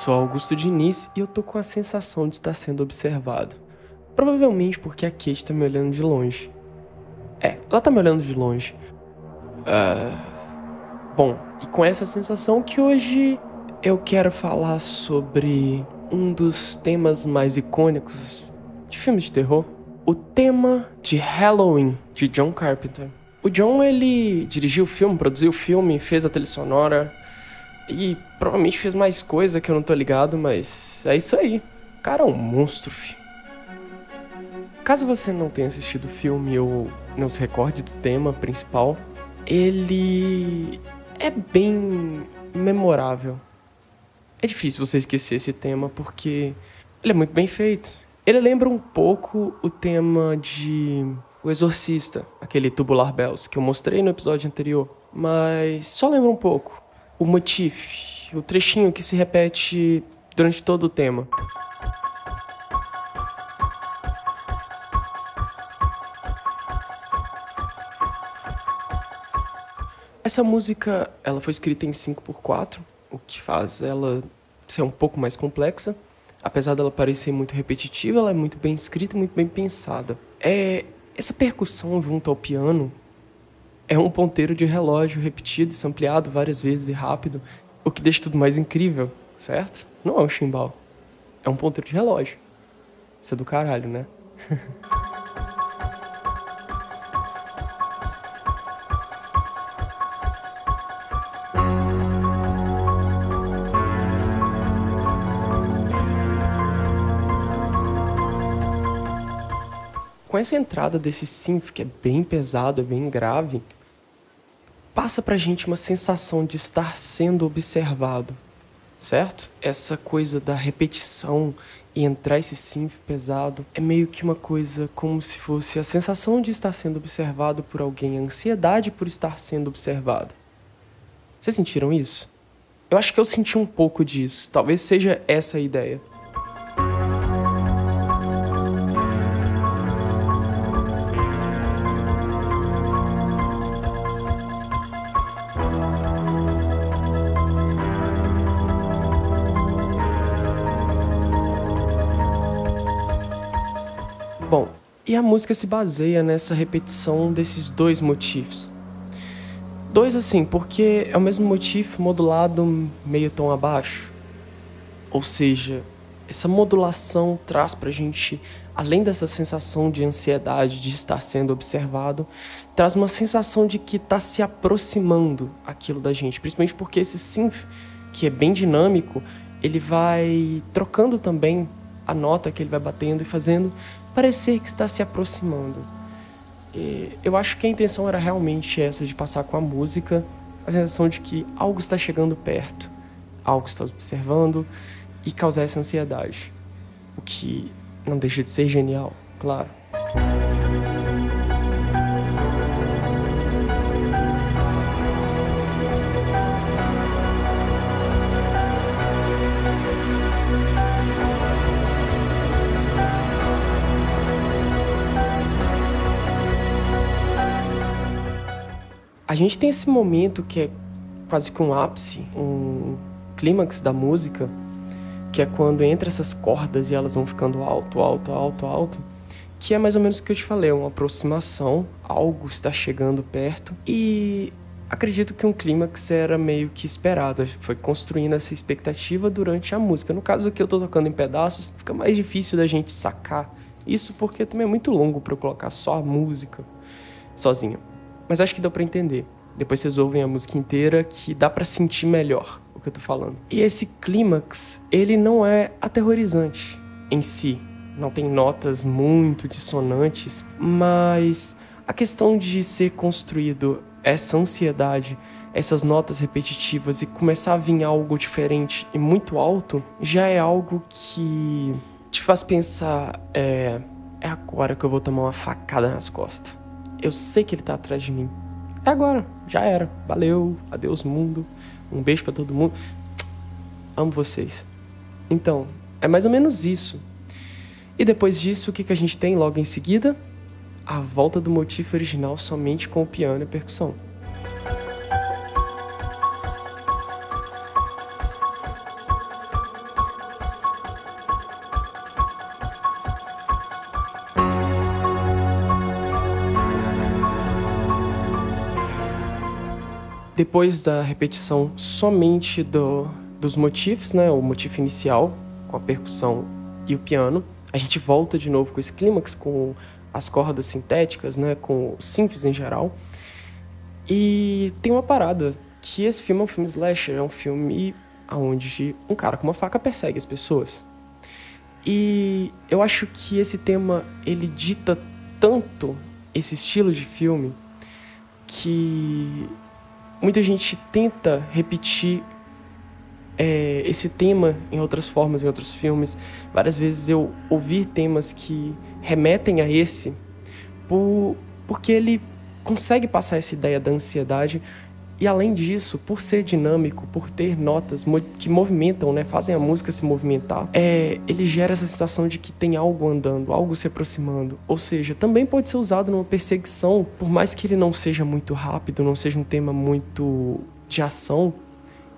sou Augusto Diniz e eu tô com a sensação de estar sendo observado. Provavelmente porque a Kate tá me olhando de longe. É, ela tá me olhando de longe. Uh... Bom, e com essa sensação que hoje eu quero falar sobre um dos temas mais icônicos de filmes de terror. O tema de Halloween, de John Carpenter. O John, ele dirigiu o filme, produziu o filme, fez a trilha sonora, e provavelmente fez mais coisa que eu não tô ligado, mas é isso aí. O cara é um monstro, fi. Caso você não tenha assistido o filme ou não se recorde do tema principal, ele é bem memorável. É difícil você esquecer esse tema porque ele é muito bem feito. Ele lembra um pouco o tema de O Exorcista, aquele Tubular Bells que eu mostrei no episódio anterior, mas só lembra um pouco o motif, o trechinho que se repete durante todo o tema. Essa música, ela foi escrita em 5x4, o que faz ela ser um pouco mais complexa. Apesar dela parecer muito repetitiva, ela é muito bem escrita e muito bem pensada. É, essa percussão junto ao piano é um ponteiro de relógio repetido e sampleado várias vezes e rápido, o que deixa tudo mais incrível, certo? Não é um chimbal. É um ponteiro de relógio. Isso é do caralho, né? Com essa entrada desse synth, que é bem pesado, é bem grave, passa pra gente uma sensação de estar sendo observado, certo? Essa coisa da repetição e entrar esse synth pesado é meio que uma coisa como se fosse a sensação de estar sendo observado por alguém, a ansiedade por estar sendo observado. Vocês sentiram isso? Eu acho que eu senti um pouco disso. Talvez seja essa a ideia. E a música se baseia nessa repetição desses dois motivos. Dois assim, porque é o mesmo motivo modulado meio tom abaixo. Ou seja, essa modulação traz pra gente, além dessa sensação de ansiedade de estar sendo observado, traz uma sensação de que está se aproximando aquilo da gente, principalmente porque esse synth, que é bem dinâmico, ele vai trocando também a nota que ele vai batendo e fazendo parecer que está se aproximando. E eu acho que a intenção era realmente essa de passar com a música a sensação de que algo está chegando perto, algo está observando e causar essa ansiedade. O que não deixa de ser genial, claro. A gente tem esse momento que é quase que um ápice, um clímax da música, que é quando entra essas cordas e elas vão ficando alto, alto, alto, alto, que é mais ou menos o que eu te falei, uma aproximação, algo está chegando perto e acredito que um clímax era meio que esperado, foi construindo essa expectativa durante a música. No caso aqui eu tô tocando em pedaços, fica mais difícil da gente sacar isso porque também é muito longo para eu colocar só a música sozinho. Mas acho que deu para entender. Depois vocês ouvem a música inteira que dá para sentir melhor o que eu tô falando. E esse clímax, ele não é aterrorizante em si. Não tem notas muito dissonantes, mas a questão de ser construído essa ansiedade, essas notas repetitivas e começar a vir algo diferente e muito alto, já é algo que te faz pensar: é, é agora que eu vou tomar uma facada nas costas. Eu sei que ele tá atrás de mim. É agora, já era. Valeu, adeus mundo. Um beijo para todo mundo. Amo vocês. Então, é mais ou menos isso. E depois disso, o que, que a gente tem logo em seguida? A volta do motivo original somente com o piano e a percussão. Depois da repetição somente do, dos motifs, né, o motivo inicial, com a percussão e o piano, a gente volta de novo com esse clímax, com as cordas sintéticas, né, com synths em geral. E tem uma parada que esse filme é um filme slasher, é um filme onde um cara com uma faca persegue as pessoas. E eu acho que esse tema ele dita tanto esse estilo de filme que muita gente tenta repetir é, esse tema em outras formas, em outros filmes. Várias vezes eu ouvi temas que remetem a esse por, porque ele consegue passar essa ideia da ansiedade e além disso, por ser dinâmico, por ter notas que movimentam, né, fazem a música se movimentar, é, ele gera essa sensação de que tem algo andando, algo se aproximando. Ou seja, também pode ser usado numa perseguição, por mais que ele não seja muito rápido, não seja um tema muito de ação,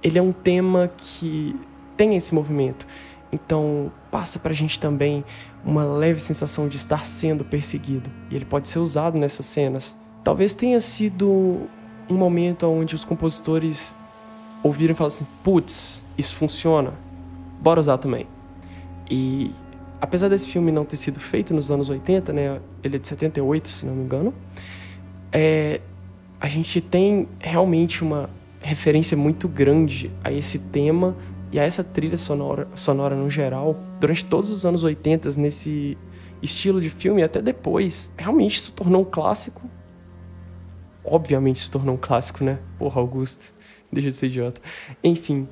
ele é um tema que tem esse movimento. Então, passa pra gente também uma leve sensação de estar sendo perseguido. E ele pode ser usado nessas cenas. Talvez tenha sido um momento onde os compositores ouviram e falaram assim: putz, isso funciona, bora usar também. E apesar desse filme não ter sido feito nos anos 80, né, ele é de 78, se não me engano, é, a gente tem realmente uma referência muito grande a esse tema e a essa trilha sonora, sonora no geral, durante todos os anos 80, nesse estilo de filme, até depois. Realmente se tornou um clássico obviamente se tornou um clássico, né? Porra, Augusto, deixa de ser idiota. Enfim.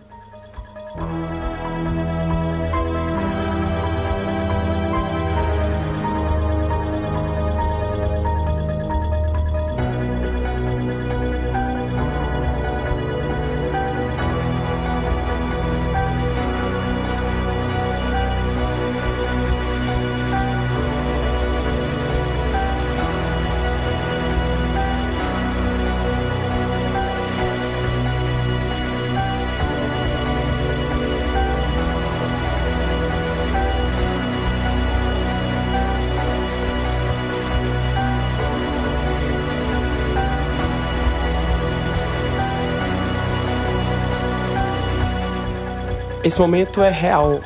Esse momento é real,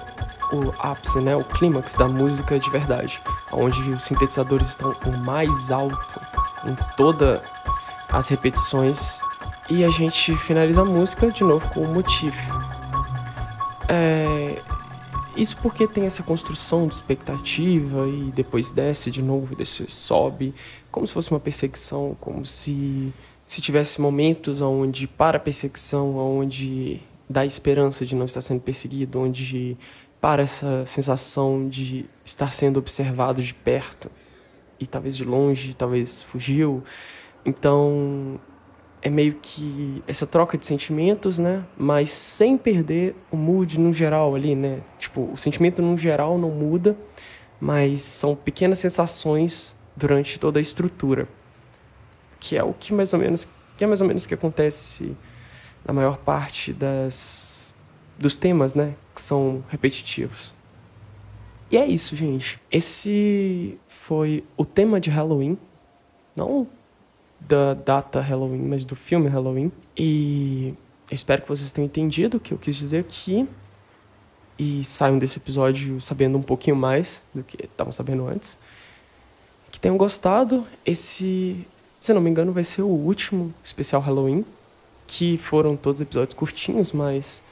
o ápice, né, o clímax da música de verdade, onde os sintetizadores estão o mais alto em todas as repetições e a gente finaliza a música de novo com o motivo. É... Isso porque tem essa construção de expectativa e depois desce de novo e depois sobe, como se fosse uma perseguição, como se se tivesse momentos onde para a perseguição, onde da esperança de não estar sendo perseguido, onde para essa sensação de estar sendo observado de perto e talvez de longe, talvez fugiu. Então é meio que essa troca de sentimentos, né? Mas sem perder o mood no geral ali, né? Tipo, o sentimento no geral não muda, mas são pequenas sensações durante toda a estrutura, que é o que mais ou menos que é mais ou menos o que acontece na maior parte das, dos temas, né? Que são repetitivos. E é isso, gente. Esse foi o tema de Halloween. Não da data Halloween, mas do filme Halloween. E eu espero que vocês tenham entendido o que eu quis dizer aqui. E saiam desse episódio sabendo um pouquinho mais do que estavam sabendo antes. Que tenham gostado. Esse, se não me engano, vai ser o último especial Halloween que foram todos episódios curtinhos, mas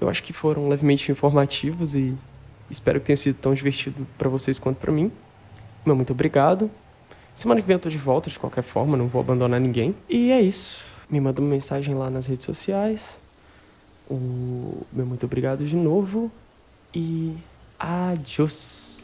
eu acho que foram levemente informativos e espero que tenha sido tão divertido para vocês quanto para mim. Meu muito obrigado. Semana que vem eu tô de volta de qualquer forma, não vou abandonar ninguém. E é isso. Me manda uma mensagem lá nas redes sociais. O meu muito obrigado de novo e adiós.